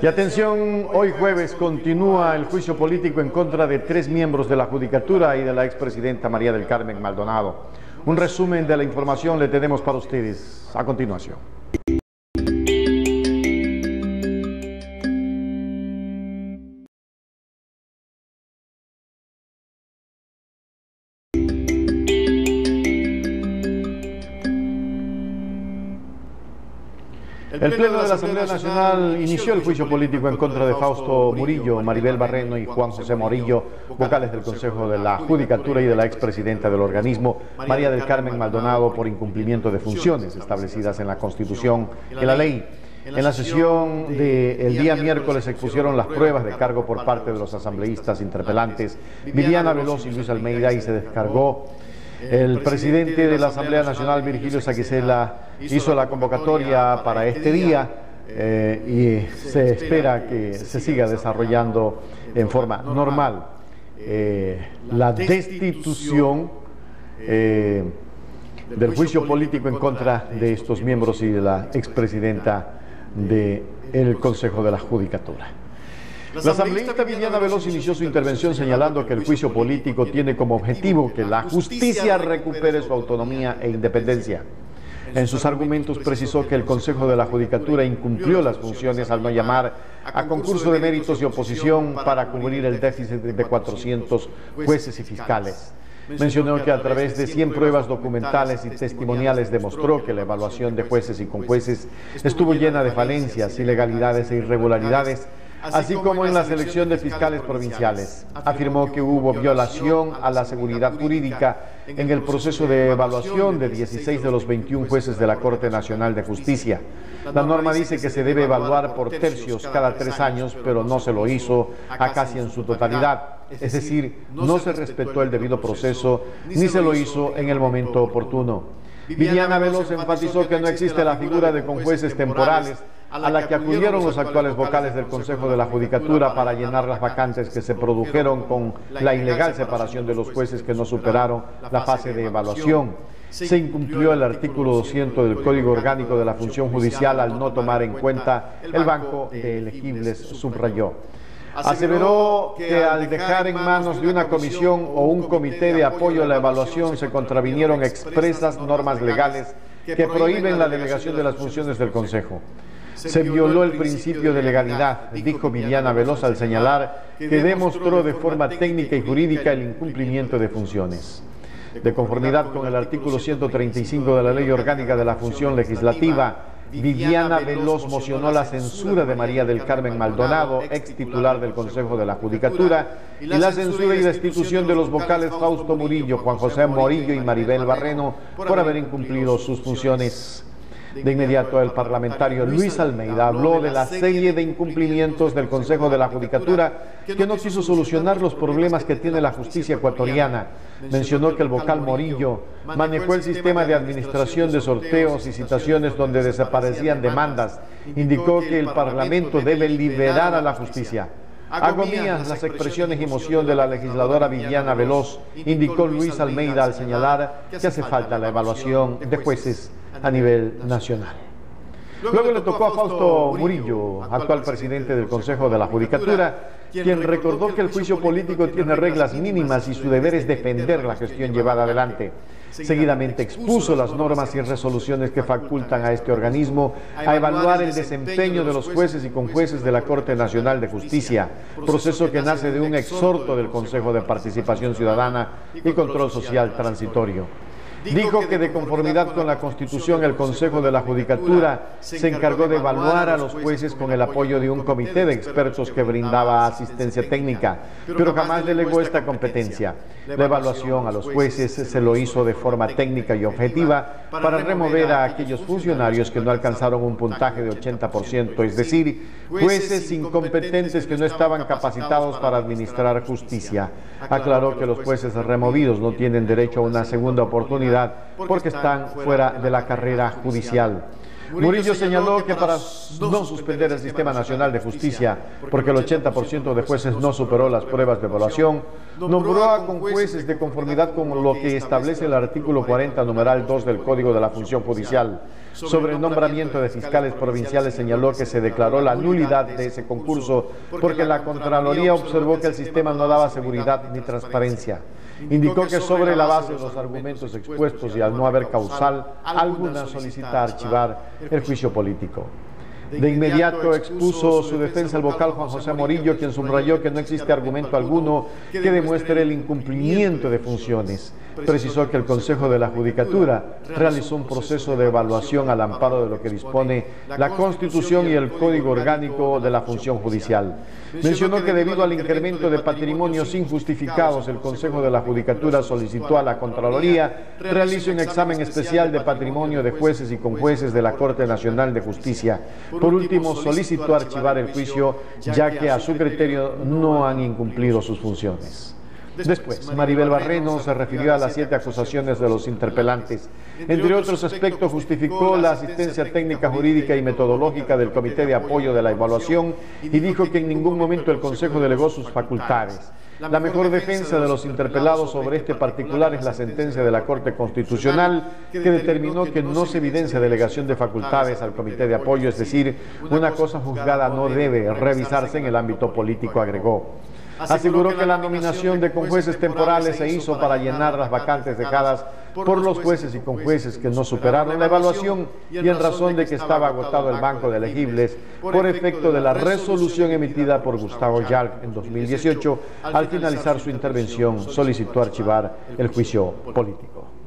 Y atención, hoy jueves continúa el juicio político en contra de tres miembros de la Judicatura y de la expresidenta María del Carmen Maldonado. Un resumen de la información le tenemos para ustedes a continuación. El Pleno de la Asamblea Nacional inició el juicio político en contra de Fausto Murillo, Maribel Barreno y Juan José Morillo, vocales del Consejo de la Judicatura y de la expresidenta del organismo, María del Carmen Maldonado, por incumplimiento de funciones establecidas en la Constitución y la ley. En la sesión del día miércoles se expusieron las pruebas de cargo por parte de los asambleístas interpelantes Viviana Veloz y Luis Almeida y se descargó el presidente de la Asamblea Nacional, Virgilio Saquicela, hizo la convocatoria para este día eh, y se espera que se siga desarrollando en forma normal eh, la destitución eh, del juicio político en contra de estos miembros y de la expresidenta del Consejo de la Judicatura. La asambleísta Viviana Veloz inició su intervención señalando que el juicio político tiene como objetivo que la justicia recupere su autonomía e independencia. En sus argumentos precisó que el Consejo de la Judicatura incumplió las funciones al no llamar a concurso de méritos y oposición para cubrir el déficit de 400 jueces y fiscales. Mencionó que a través de 100 pruebas documentales y testimoniales demostró que la evaluación de jueces y conjueces estuvo llena de falencias, ilegalidades e irregularidades así como en la selección de fiscales provinciales. Afirmó que hubo violación a la seguridad jurídica en el proceso de evaluación de 16 de los 21 jueces de la Corte Nacional de Justicia. La norma dice que se debe evaluar por tercios cada tres años, pero no se lo hizo a casi en su totalidad. Es decir, no se respetó el debido proceso ni se lo hizo en el momento oportuno. Viviana Veloz enfatizó que no existe la figura de conjueces temporales a la que acudieron los actuales vocales del Consejo de la Judicatura para llenar las vacantes que se produjeron con la ilegal separación de los jueces que no superaron la fase de evaluación. Se incumplió el artículo 200 del Código Orgánico de la Función Judicial al no tomar en cuenta el banco de elegibles, subrayó. Aseveró que al dejar en manos de una comisión o un comité de apoyo a la evaluación se contravinieron expresas normas legales que prohíben la delegación de las funciones del Consejo. Se violó el principio de legalidad, dijo Viviana Veloz al señalar que demostró de forma técnica y jurídica el incumplimiento de funciones. De conformidad con el artículo 135 de la Ley Orgánica de la Función Legislativa, Viviana Veloz mocionó la censura de María del Carmen Maldonado, ex titular del Consejo de la Judicatura, y la censura y destitución de los vocales Fausto Murillo, Juan José Morillo y Maribel Barreno por haber incumplido sus funciones. De inmediato el parlamentario Luis Almeida habló de la serie de incumplimientos del Consejo de la Judicatura que no quiso solucionar los problemas que tiene la justicia ecuatoriana. Mencionó que el vocal Morillo manejó el sistema de administración de sorteos y citaciones donde desaparecían demandas. Indicó que el Parlamento debe liberar a la justicia. Hago mías las expresiones y emoción de la legisladora Viviana Veloz, indicó Luis Almeida al señalar que hace falta la evaluación de jueces a nivel nacional. Luego le tocó a Fausto Murillo, actual presidente del Consejo de la Judicatura, quien recordó que el juicio político tiene reglas mínimas y su deber es defender la gestión llevada adelante. Seguidamente expuso las normas y resoluciones que facultan a este organismo a evaluar el desempeño de los jueces y conjueces de la Corte Nacional de Justicia, proceso que nace de un exhorto del Consejo de Participación Ciudadana y Control Social Transitorio. Dijo que de conformidad con la Constitución el Consejo de la Judicatura se encargó de evaluar a los jueces con el apoyo de un comité de expertos que brindaba asistencia técnica, pero jamás delegó esta competencia. La evaluación a los jueces se lo hizo de forma técnica y objetiva para remover a aquellos funcionarios que no alcanzaron un puntaje de 80%, es decir, jueces incompetentes que no estaban capacitados para administrar justicia. Aclaró que los jueces removidos no tienen derecho a una segunda oportunidad porque están fuera de la carrera judicial. Murillo señaló que para no suspender el Sistema Nacional de Justicia, porque el 80% de jueces no superó las pruebas de evaluación, nombró a con jueces de conformidad con lo que establece el artículo 40, numeral 2 del Código de la Función Judicial. Sobre el nombramiento de fiscales provinciales señaló que se declaró la nulidad de ese concurso porque la Contraloría observó que el sistema no daba seguridad ni transparencia. Indicó que sobre la base de los argumentos expuestos y al no haber causal alguna solicita archivar el juicio político. De inmediato expuso su defensa el vocal Juan José Morillo, quien subrayó que no existe argumento alguno que demuestre el incumplimiento de funciones. Precisó que el Consejo de la Judicatura realizó un proceso de evaluación al amparo de lo que dispone la Constitución y el Código Orgánico de la Función Judicial. Mencionó que debido al incremento de patrimonios injustificados, el Consejo de la Judicatura solicitó a la Contraloría realice un examen especial de patrimonio de jueces y conjueces de la Corte Nacional de Justicia por último, solicitó archivar el juicio ya que a su criterio no han incumplido sus funciones. Después, Maribel Barreno se refirió a las siete acusaciones de los interpelantes. Entre otros aspectos, justificó la asistencia técnica, jurídica y metodológica del Comité de Apoyo de la Evaluación y dijo que en ningún momento el Consejo delegó sus facultades. La mejor defensa de los interpelados sobre este particular es la sentencia de la Corte Constitucional que determinó que no se evidencia delegación de facultades al Comité de Apoyo, es decir, una cosa juzgada no debe revisarse en el ámbito político, agregó. Aseguró que la nominación de conjueces temporales se hizo para llenar las vacantes dejadas por los jueces y conjueces que no superaron la evaluación y en razón de que estaba agotado el banco de elegibles por efecto de la resolución emitida por Gustavo Yalc en 2018, al finalizar su intervención solicitó archivar el juicio político.